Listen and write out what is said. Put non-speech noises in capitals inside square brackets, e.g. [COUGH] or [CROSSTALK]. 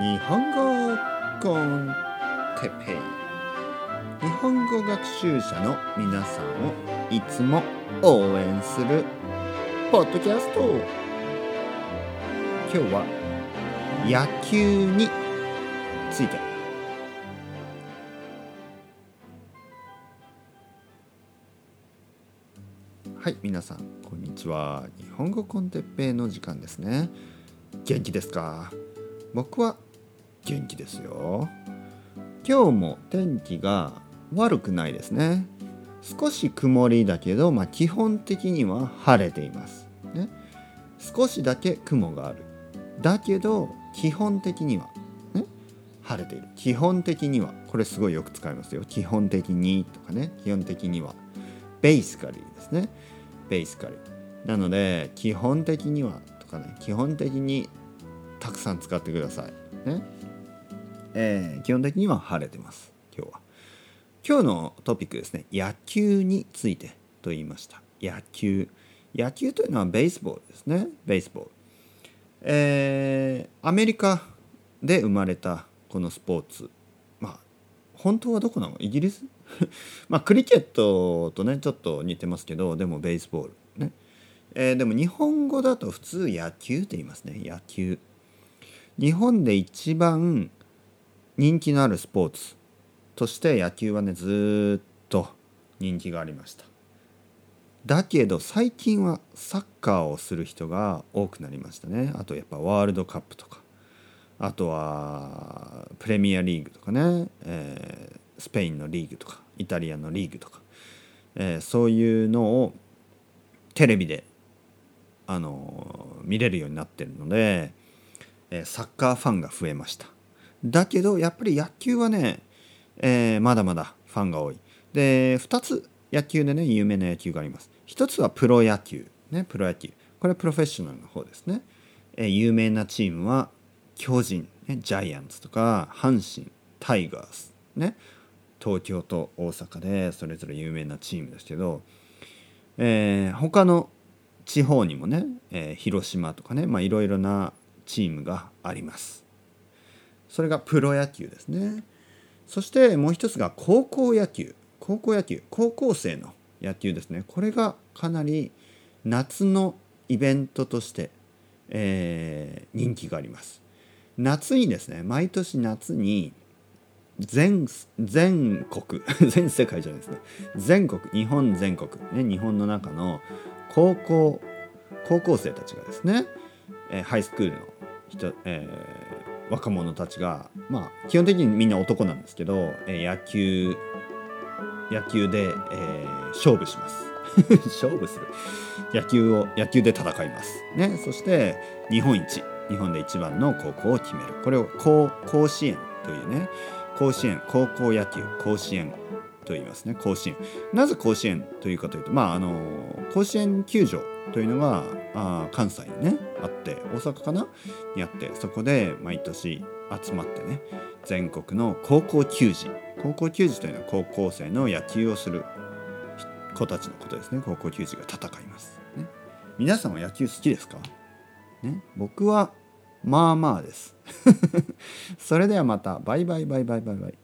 日本語コンテペイ日本語学習者の皆さんをいつも応援するポッドキャスト。今日は野球について。はい皆さんこんにちは。日本語コンテッペイの時間ですね。元気ですか？僕は元気ですよ。今日も天気が悪くないですね。少し曇りだけど、まあ、基本的には晴れています。ね。少しだけ雲がある。だけど基本的には、ね、晴れている。基本的にはこれすごいよく使いますよ。基本的にとかね。基本的には。ベースカリーですね。ベースカリーなので基本的にはとかね。基本的にたくさん使ってください。ね。えー、基本的には晴れてます。今日は。今日のトピックですね。野球についてと言いました。野球。野球というのはベースボールですね。ベースボール。えー、アメリカで生まれたこのスポーツ。まあ本当はどこなの？イギリス？[LAUGHS] まあクリケットとねちょっと似てますけどでもベースボール。ね、えー、でも日本語だと普通野球って言いますね。野球。日本で一番人気のあるスポーツとして野球はねずっと人気がありました。だけど最近はサッカーをする人が多くなりましたね。あとやっぱワールドカップとか。あとはプレミアリーグとかね、えー、スペインのリーグとか。イタリアのリーグとか、えー、そういうのをテレビであの見れるようになってるので、え、サッカーファンが増えました。だけどやっぱり野球はね、えー、まだまだファンが多い。で2つ野球でね有名な野球があります。1つはプロ野球。ねプロ野球。これはプロフェッショナルの方ですね、えー、有名なチームは巨人、ね、ジャイアンツとか阪神タイガース。ね東京と大阪でそれぞれ有名なチームですけど、えー、他の地方にもね、えー、広島とかねいろいろなチームがあります。それがプロ野球ですね。そしてもう一つが高校野球。高校野球。高校生の野球ですね。これがかなり夏のイベントとして、えー、人気があります。夏にですね毎年夏に全全国 [LAUGHS] 全世界じゃないですね。全国日本全国、ね、日本の中の高校高校生たちがですね、えー、ハイスクールの人、えー、若者たちがまあ基本的にみんな男なんですけど、え野球野球で、えー、勝負します。[LAUGHS] 勝負する。野球を野球で戦います。ね。そして日本一日本で一番の高校を決める。これを甲甲子園というね。甲子園高校野球甲子園と言いますね。甲子園。なぜ甲子園というかというとまああの甲子園球場というのがあ関西にねあって大阪かなにあってそこで毎年集まってね全国の高校球児高校球児というのは高校生の野球をする子たちのことですね。高校球児が戦います、ね、皆さんは野球好きですか、ね、僕はまあまあです。[LAUGHS] それではまた。バイバイバイバイバイバイ。